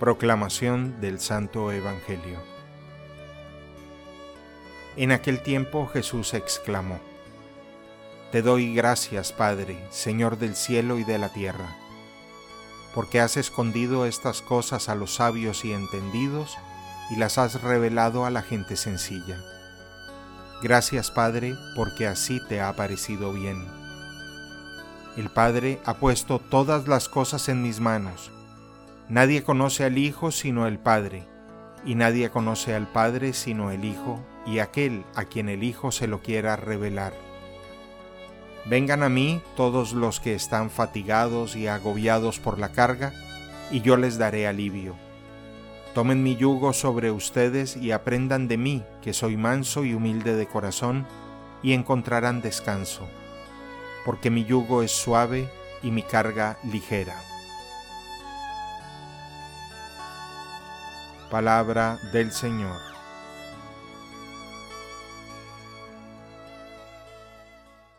Proclamación del Santo Evangelio. En aquel tiempo Jesús exclamó, Te doy gracias, Padre, Señor del cielo y de la tierra, porque has escondido estas cosas a los sabios y entendidos y las has revelado a la gente sencilla. Gracias, Padre, porque así te ha parecido bien. El Padre ha puesto todas las cosas en mis manos Nadie conoce al Hijo sino el Padre, y nadie conoce al Padre sino el Hijo y aquel a quien el Hijo se lo quiera revelar. Vengan a mí todos los que están fatigados y agobiados por la carga, y yo les daré alivio. Tomen mi yugo sobre ustedes y aprendan de mí, que soy manso y humilde de corazón, y encontrarán descanso, porque mi yugo es suave y mi carga ligera. Palabra del Señor.